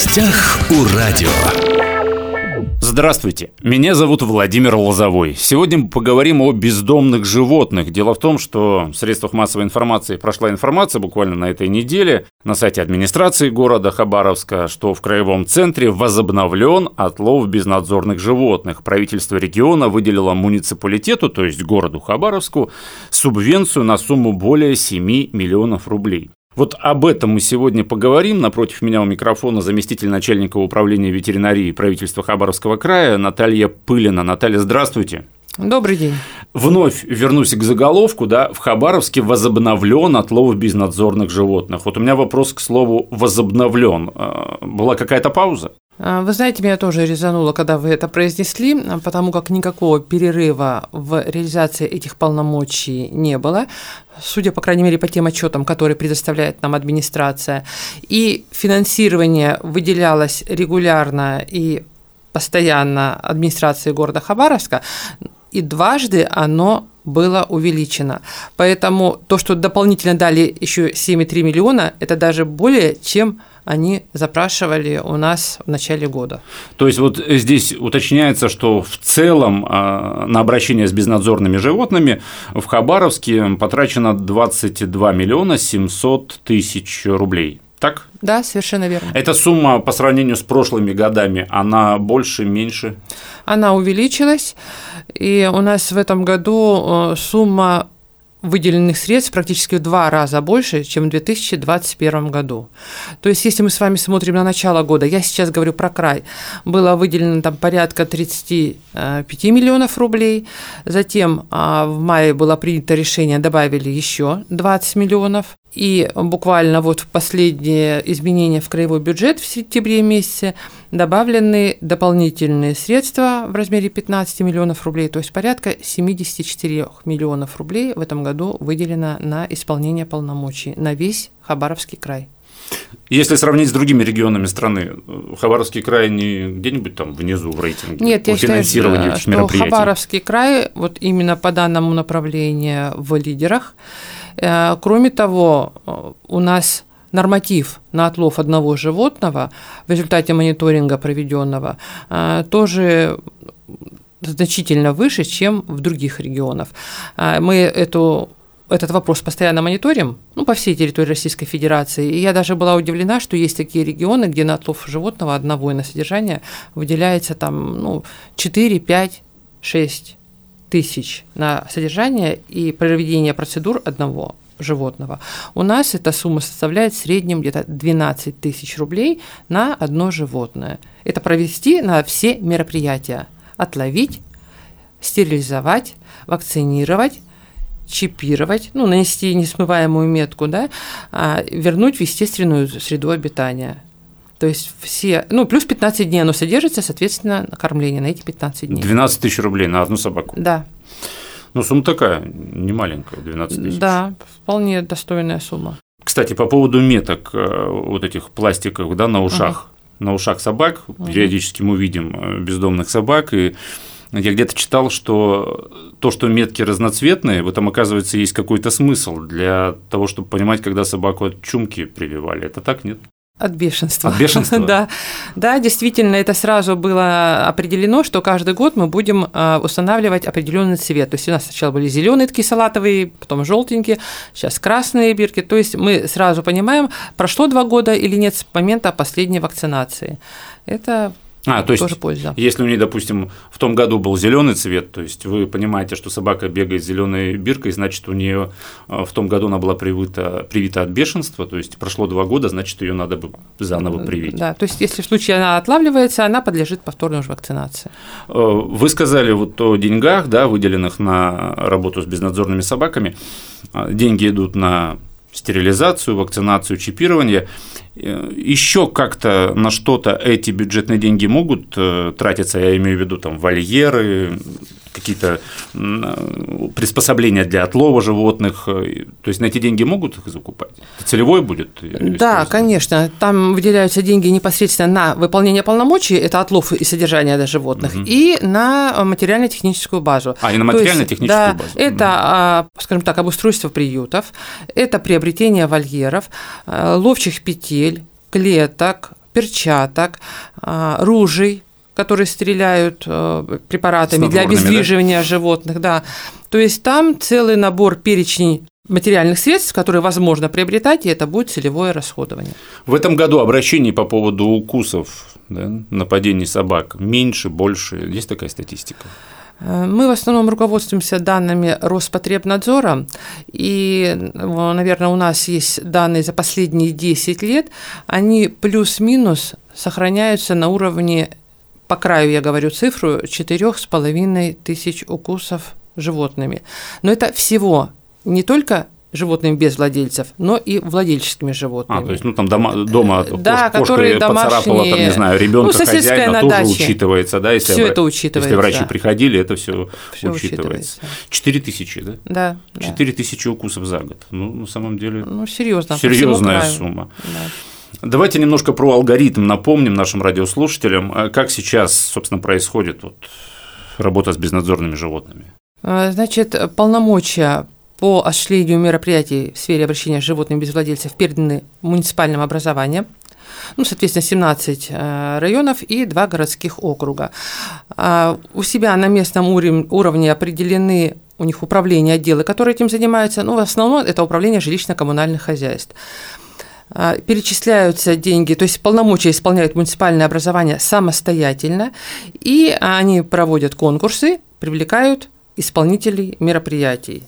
гостях у радио. Здравствуйте, меня зовут Владимир Лозовой. Сегодня мы поговорим о бездомных животных. Дело в том, что в средствах массовой информации прошла информация буквально на этой неделе на сайте администрации города Хабаровска, что в краевом центре возобновлен отлов безнадзорных животных. Правительство региона выделило муниципалитету, то есть городу Хабаровску, субвенцию на сумму более 7 миллионов рублей. Вот об этом мы сегодня поговорим. Напротив меня у микрофона заместитель начальника управления ветеринарии правительства Хабаровского края Наталья Пылина. Наталья, здравствуйте. Добрый день. Вновь вернусь к заголовку, да, в Хабаровске возобновлен отлов безнадзорных животных. Вот у меня вопрос к слову возобновлен. А, была какая-то пауза? А, вы знаете, меня тоже резануло, когда вы это произнесли, потому как никакого перерыва в реализации этих полномочий не было, судя, по крайней мере, по тем отчетам, которые предоставляет нам администрация. И финансирование выделялось регулярно и постоянно администрации города Хабаровска, и дважды оно было увеличено. Поэтому то, что дополнительно дали еще 7,3 миллиона, это даже более, чем они запрашивали у нас в начале года. То есть вот здесь уточняется, что в целом а, на обращение с безнадзорными животными в Хабаровске потрачено 22 миллиона 700 тысяч рублей. Так? Да, совершенно верно. Эта сумма по сравнению с прошлыми годами, она больше, меньше? Она увеличилась, и у нас в этом году э, сумма выделенных средств практически в два раза больше, чем в 2021 году. То есть, если мы с вами смотрим на начало года, я сейчас говорю про край, было выделено там порядка 35 миллионов рублей, затем а, в мае было принято решение, добавили еще 20 миллионов, и буквально вот в последние изменения в краевой бюджет в сентябре месяце добавлены дополнительные средства в размере 15 миллионов рублей, то есть порядка 74 миллионов рублей в этом году выделено на исполнение полномочий на весь Хабаровский край. Если сравнить с другими регионами страны, Хабаровский край не где-нибудь там внизу в рейтинге Нет, по я финансированию считаю, что мероприятий? Хабаровский край вот именно по данному направлению в лидерах. Э, кроме того, э, у нас норматив на отлов одного животного в результате мониторинга проведенного э, тоже значительно выше, чем в других регионах. Мы эту этот вопрос постоянно мониторим, ну, по всей территории Российской Федерации. И я даже была удивлена, что есть такие регионы, где на отлов животного одного и на содержание выделяется там, ну, 4, 5, 6 тысяч на содержание и проведение процедур одного животного. У нас эта сумма составляет в среднем где-то 12 тысяч рублей на одно животное. Это провести на все мероприятия. Отловить, стерилизовать, вакцинировать, чипировать, ну, нанести несмываемую метку, да, а вернуть в естественную среду обитания. То есть все, ну, плюс 15 дней оно содержится, соответственно, кормление на эти 15 дней. 12 тысяч рублей на одну собаку? Да. Ну, сумма такая, не маленькая, 12 тысяч. Да, вполне достойная сумма. Кстати, по поводу меток э, вот этих пластиковых, да, на ушах. Угу. На ушах собак угу. периодически мы видим э, бездомных собак, и я где-то читал, что то, что метки разноцветные, в этом, оказывается, есть какой-то смысл для того, чтобы понимать, когда собаку от чумки прививали. Это так, нет? От бешенства. От бешенства? да. да, действительно, это сразу было определено, что каждый год мы будем а, устанавливать определенный цвет. То есть у нас сначала были зеленые такие салатовые, потом желтенькие, сейчас красные бирки. То есть мы сразу понимаем, прошло два года или нет с момента последней вакцинации. Это а, то есть, тоже польза. если у нее, допустим, в том году был зеленый цвет, то есть вы понимаете, что собака бегает с зеленой биркой, значит, у нее э, в том году она была привита, привита от бешенства, то есть прошло два года, значит, ее надо бы заново привить. Да, то есть если в случае она отлавливается, она подлежит повторной уже вакцинации. Э, вы сказали вот о деньгах, да, выделенных на работу с безнадзорными собаками. Э, деньги идут на стерилизацию, вакцинацию, чипирование. Э, Еще как-то на что-то эти бюджетные деньги могут э, тратиться, я имею в виду там вольеры, какие-то приспособления для отлова животных, э, то есть на эти деньги могут их закупать? Это целевой будет? Да, конечно. Там выделяются деньги непосредственно на выполнение полномочий, это отлов и содержание для животных, угу. и на материально-техническую базу. А, и на материально-техническую да, базу. Это, угу. скажем так, обустройство приютов, это приобретение вольеров, ловчих петель, клеток, перчаток, ружей, которые стреляют препаратами для обездвиживания да? животных, да. То есть там целый набор перечней материальных средств, которые возможно приобретать, и это будет целевое расходование. В этом году обращений по поводу укусов, да, нападений собак меньше, больше. Есть такая статистика? Э, мы в основном руководствуемся данными Роспотребнадзора, и, наверное, у нас есть данные за последние 10 лет, они плюс-минус сохраняются на уровне, по краю я говорю цифру, 4,5 тысяч укусов животными. Но это всего не только животными без владельцев, но и владельческими животными. А, то есть, ну, там дома, дома да, кошка которые поцарапала, там, не знаю, ребенка ну, хозяина, тоже даче. учитывается, да, если, все это учитывается. если врачи приходили, это все учитывается. Четыре тысячи, да? Да. Четыре тысячи укусов за год. Ну, на самом деле, ну, серьезно, серьезная сумма. Да. Давайте немножко про алгоритм напомним нашим радиослушателям, а как сейчас, собственно, происходит вот работа с безнадзорными животными. А, значит, полномочия по осуществлению мероприятий в сфере обращения с животными без владельцев переданы муниципальным образованием, ну, соответственно, 17 э, районов и 2 городских округа. А, у себя на местном уровне определены у них управления, отделы, которые этим занимаются, ну, в основном это управление жилищно-коммунальных хозяйств а, перечисляются деньги, то есть полномочия исполняют муниципальное образование самостоятельно, и они проводят конкурсы, привлекают исполнителей мероприятий.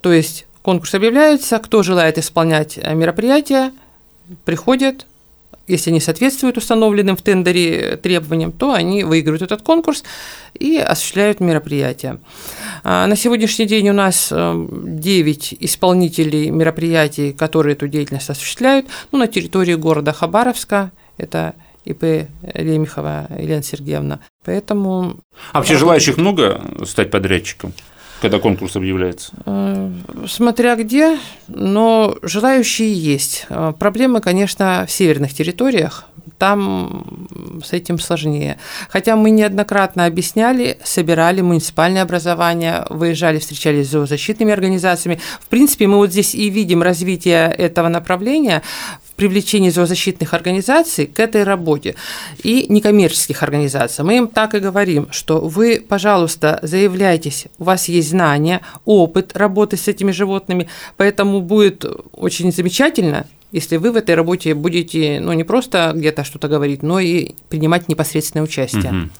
То есть конкурс объявляется, кто желает исполнять э, мероприятия, приходят, если они соответствуют установленным в тендере требованиям, то они выигрывают этот конкурс и осуществляют мероприятия. А, на сегодняшний день у нас 9 э, исполнителей мероприятий, которые эту деятельность осуществляют. Ну, на территории города Хабаровска это ИП Лемехова Елена Сергеевна. Поэтому... А вообще желающих много стать подрядчиком? Когда конкурс объявляется? Э, смотря где, но желающие есть. Э, проблемы, конечно, в северных территориях, там с этим сложнее. Хотя мы неоднократно объясняли, собирали муниципальное образование, выезжали, встречались с зоозащитными организациями. В принципе, мы вот здесь и видим развитие этого направления привлечении зоозащитных организаций к этой работе и некоммерческих организаций. Мы им так и говорим, что вы, пожалуйста, заявляйтесь, у вас есть знания, опыт работы с этими животными, поэтому будет очень замечательно, если вы в этой работе будете ну, не просто где-то что-то говорить, но и принимать непосредственное участие. Угу.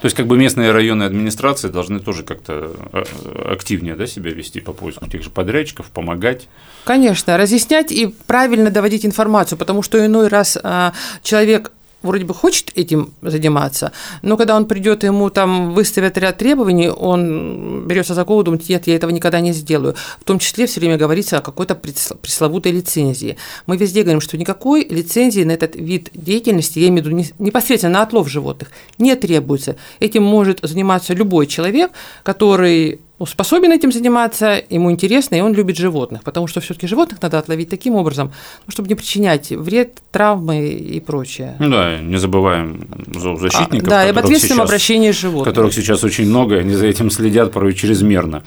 То есть, как бы местные районные администрации должны тоже как-то э, активнее да, себя вести по поиску тех же подрядчиков, помогать. Конечно, разъяснять и правильно доводить информацию, потому что иной раз а, человек вроде бы хочет этим заниматься, но когда он придет, ему там выставят ряд требований, он берется за голову, думает, нет, я этого никогда не сделаю. В том числе все время говорится о какой-то пресловутой лицензии. Мы везде говорим, что никакой лицензии на этот вид деятельности, я имею в виду непосредственно на отлов животных, не требуется. Этим может заниматься любой человек, который способен этим заниматься, ему интересно, и он любит животных, потому что все-таки животных надо отловить таким образом, ну, чтобы не причинять вред, травмы и прочее. Ну да, не забываем зоозащитников. А, да, и об ответственном сейчас, обращении с животными. Которых сейчас очень много, они за этим следят порой чрезмерно.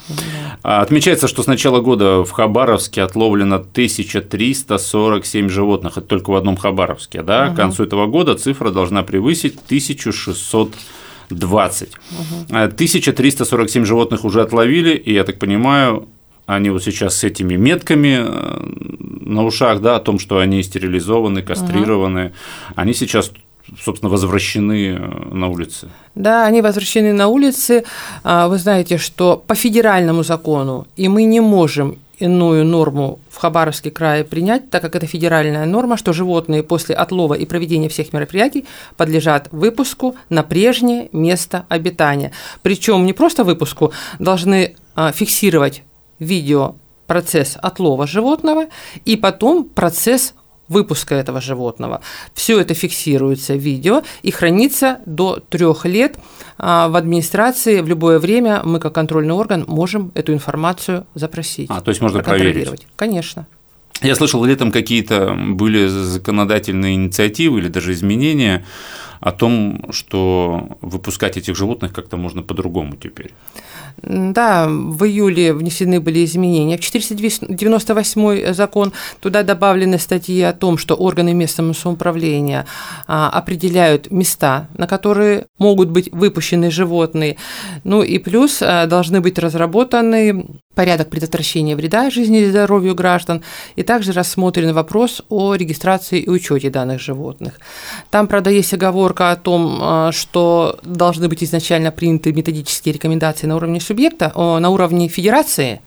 Да. Отмечается, что с начала года в Хабаровске отловлено 1347 животных, это только в одном Хабаровске, да, угу. к концу этого года цифра должна превысить 1600 20. Угу. 1347 животных уже отловили, и я так понимаю, они вот сейчас с этими метками э, на ушах, да, о том, что они стерилизованы, кастрированы, угу. они сейчас собственно, возвращены э, на улицы. Да, они возвращены на улицы. А, вы знаете, что по федеральному закону, и мы не можем иную норму в Хабаровске крае принять, так как это федеральная норма, что животные после отлова и проведения всех мероприятий подлежат выпуску на прежнее место обитания. Причем не просто выпуску, должны а, фиксировать видео процесс отлова животного и потом процесс выпуска этого животного. Все это фиксируется в видео и хранится до трех лет а, в администрации. В любое время мы, как контрольный орган, можем эту информацию запросить. А, то есть можно проверить? Конечно. Я слышал, летом какие-то были законодательные инициативы или даже изменения о том, что выпускать этих животных как-то можно по-другому теперь. Да, в июле внесены были изменения в 498 закон. Туда добавлены статьи о том, что органы местного самоуправления а, определяют места, на которые могут быть выпущены животные. Ну и плюс а, должны быть разработаны порядок предотвращения вреда жизни и здоровью граждан, и также рассмотрен вопрос о регистрации и учете данных животных. Там, правда, есть оговорка о том, а, что должны быть изначально приняты методические рекомендации на уровне субъекта, на уровне федерации,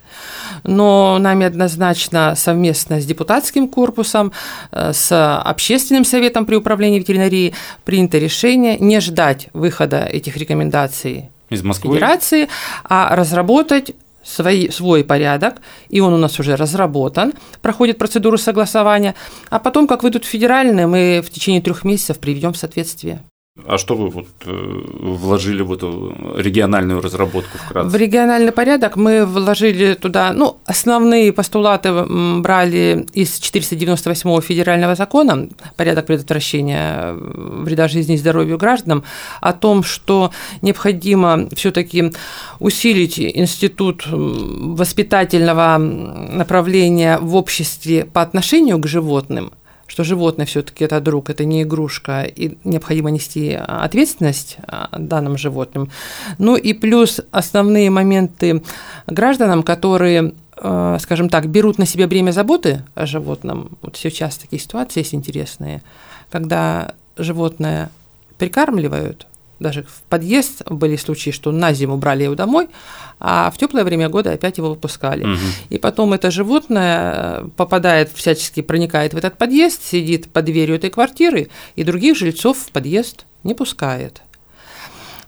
но нами однозначно совместно с депутатским корпусом, э, с общественным советом при управлении ветеринарии принято решение не ждать выхода этих рекомендаций из Москвы. Федерации, а разработать свой, свой порядок, и он у нас уже разработан, проходит процедуру согласования, а потом, как выйдут федеральные, мы в течение трех месяцев приведем в соответствие. А что вы вот э, вложили в эту региональную разработку вкратце? В региональный порядок мы вложили туда, ну, основные постулаты брали из 498 федерального закона «Порядок предотвращения вреда жизни и здоровью гражданам» о том, что необходимо все таки усилить институт воспитательного направления в обществе по отношению к животным – что животное все-таки это друг, это не игрушка, и необходимо нести ответственность а, данным животным. Ну и плюс основные моменты гражданам, которые э, скажем так, берут на себя бремя заботы о животном. Вот сейчас такие ситуации есть интересные, когда животное прикармливают, даже в подъезд были случаи, что на зиму брали его домой, а в теплое время года опять его выпускали. Угу. И потом это животное э, попадает, всячески проникает в этот подъезд, сидит под дверью этой квартиры, и других жильцов в подъезд не пускает.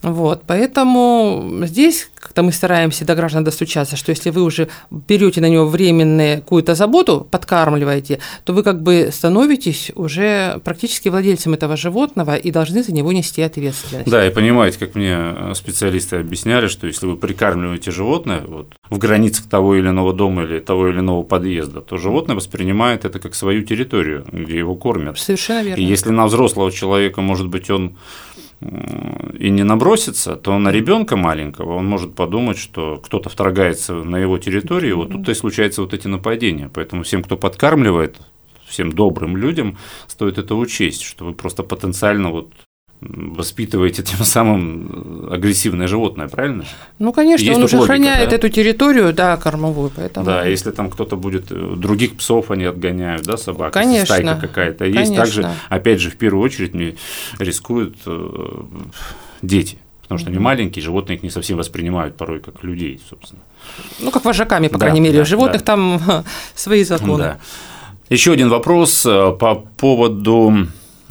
Вот, поэтому здесь как-то мы стараемся до граждан достучаться, что если вы уже берете на него временную какую-то заботу, подкармливаете, то вы как бы становитесь уже практически владельцем этого животного и должны за него нести ответственность. Да, и понимаете, как мне специалисты объясняли, что если вы прикармливаете животное вот, в границах того или иного дома или того или иного подъезда, то животное воспринимает это как свою территорию, где его кормят. Совершенно верно. И если на взрослого человека, может быть, он и не набросится, то на ребенка маленького он может подумать, что кто-то вторгается на его территорию, вот тут и случаются вот эти нападения. Поэтому всем, кто подкармливает, всем добрым людям стоит это учесть, что вы просто потенциально вот воспитываете тем самым агрессивное животное, правильно? Ну, конечно, Есть он уже логика, охраняет да? эту территорию, да, кормовую, поэтому… Да, если там кто-то будет, э, других псов они отгоняют, да, собак, конечно, стайка какая-то есть, конечно. также, опять же, в первую очередь мне рискуют э, дети. Потому что они маленькие, животные их не совсем воспринимают порой как людей, собственно. Ну, как вожаками, по да, крайней мере. Да, животных да. там свои законы. Да. Еще один вопрос э, по поводу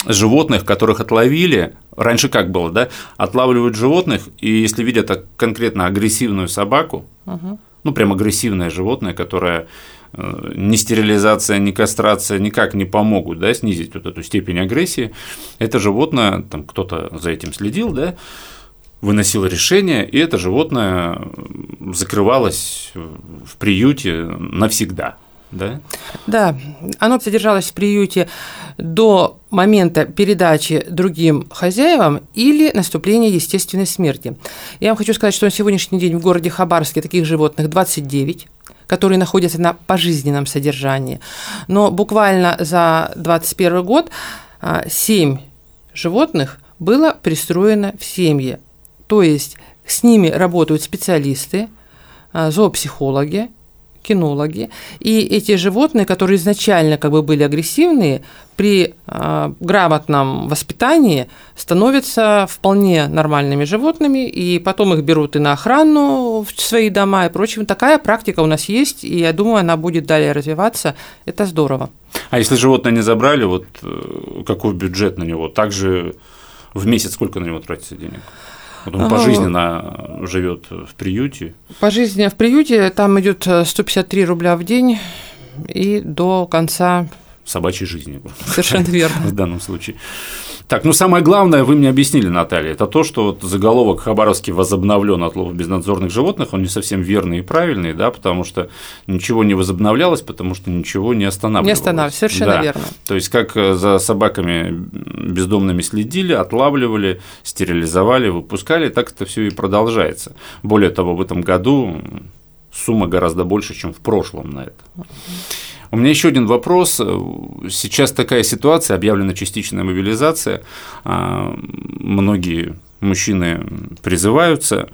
животных, которых отловили, раньше как было, да, отлавливают животных, и если видят конкретно агрессивную собаку, угу. ну, прям агрессивное животное, которое э, ни стерилизация, ни кастрация никак не помогут да, снизить вот эту степень агрессии. Это животное, там кто-то за этим следил, да, выносил решение, и это животное закрывалось в приюте навсегда да? Да, оно содержалось в приюте до момента передачи другим хозяевам или наступления естественной смерти. Я вам хочу сказать, что на сегодняшний день в городе Хабаровске таких животных 29 которые находятся на пожизненном содержании. Но буквально за 2021 год 7 а, животных было пристроено в семьи. То есть с ними работают специалисты, а, зоопсихологи, кинологи. И эти животные, которые изначально как бы были агрессивные, при э, грамотном воспитании становятся вполне нормальными животными, и потом их берут и на охрану в свои дома и прочее. Такая практика у нас есть, и я думаю, она будет далее развиваться. Это здорово. А если животное не забрали, вот э, какой бюджет на него? Также в месяц сколько на него тратится денег? Вот он пожизненно живет в приюте. Пожизненно в приюте там идет 153 рубля в день и до конца собачьей жизни. Совершенно верно. В данном случае. Так, ну самое главное, вы мне объяснили, Наталья, это то, что вот заголовок Хабаровский возобновлен отлов безнадзорных животных, он не совсем верный и правильный, да, потому что ничего не возобновлялось, потому что ничего не останавливалось. Не останавливалось, совершенно да. верно. То есть, как э, за собаками бездомными следили, отлавливали, стерилизовали, выпускали, так это все и продолжается. Более того, в этом году сумма гораздо больше, чем в прошлом на это. У меня еще один вопрос. Сейчас такая ситуация, объявлена частичная мобилизация. А, многие мужчины призываются,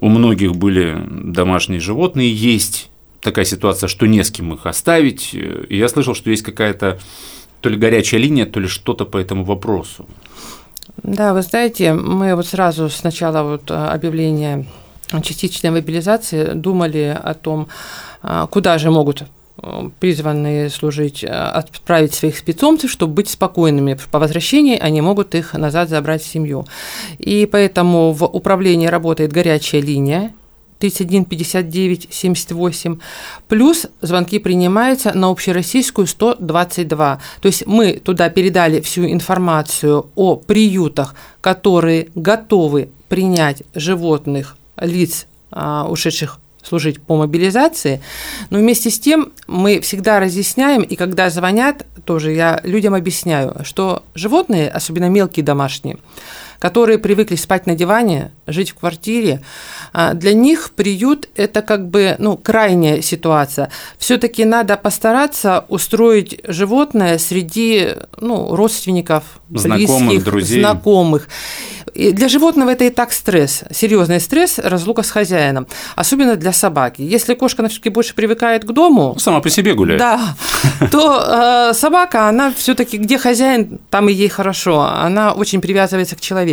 у многих были домашние животные, есть такая ситуация, что не с кем их оставить. И я слышал, что есть какая-то то ли горячая линия, то ли что-то по этому вопросу. Да, вы знаете, мы вот сразу с начала вот объявления частичной мобилизации думали о том, а, куда же могут призванные служить, э, отправить своих питомцев, чтобы быть спокойными. По возвращении они могут их назад забрать в семью. И поэтому в управлении работает горячая линия, 31 59 78, плюс звонки принимаются на общероссийскую 122. То есть мы туда передали всю информацию о приютах, которые готовы принять животных лиц, а, ушедших служить по мобилизации, но вместе с тем мы всегда разъясняем, и когда звонят, тоже я людям объясняю, что животные, особенно мелкие домашние, которые привыкли спать на диване, жить в квартире, а, для них приют – это как бы ну, крайняя ситуация. Все-таки надо постараться устроить животное среди ну, родственников, знакомых, близких, друзей. знакомых. И для животного это и так стресс, серьезный стресс, разлука с хозяином, особенно для собаки. Если кошка все-таки больше привыкает к дому, ну, сама по себе гуляет, да, то э, собака, она все-таки где хозяин, там и ей хорошо, она очень привязывается к человеку.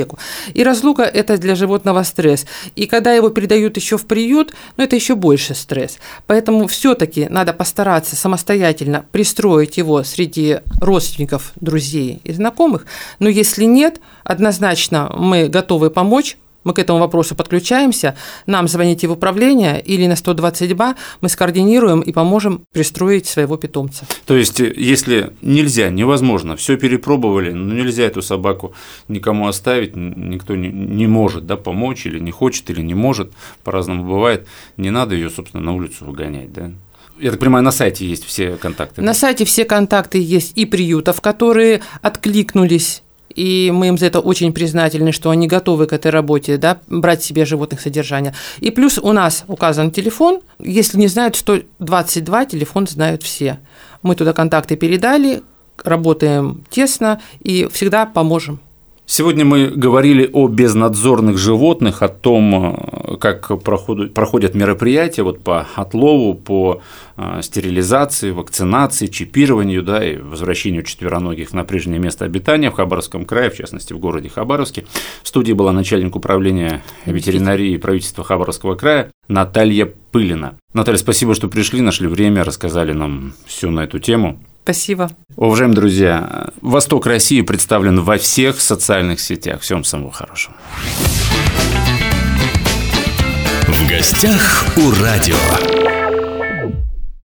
И разлука это для животного стресс. И когда его передают еще в приют, ну это еще больше стресс. Поэтому все-таки надо постараться самостоятельно пристроить его среди родственников, друзей и знакомых. Но если нет, однозначно мы готовы помочь, мы к этому вопросу подключаемся, нам звоните в управление или на 122, мы скоординируем и поможем пристроить своего питомца. То есть, если нельзя, невозможно, все перепробовали, но нельзя эту собаку никому оставить, никто не, не может да, помочь, или не хочет, или не может, по-разному бывает, не надо ее, собственно, на улицу выгонять, да? Я так понимаю, на сайте есть все контакты. На сайте все контакты есть и приютов, которые откликнулись и мы им за это очень признательны, что они готовы к этой работе, да, брать себе животных содержания. И плюс у нас указан телефон, если не знают 122, телефон знают все. Мы туда контакты передали, работаем тесно и всегда поможем. Сегодня мы говорили о безнадзорных животных, о том, э, как проходят мероприятия вот по отлову, по э, стерилизации, вакцинации, чипированию да, и возвращению четвероногих на прежнее место обитания в Хабаровском крае, в частности в городе Хабаровске. В студии была начальник управления ветеринарии правительства Хабаровского края Наталья Пылина. Наталья, спасибо, что пришли, нашли время, рассказали нам все на эту тему. Спасибо. Уважаемые друзья, Восток России представлен во всех социальных сетях. Всем самого хорошего. В гостях у радио.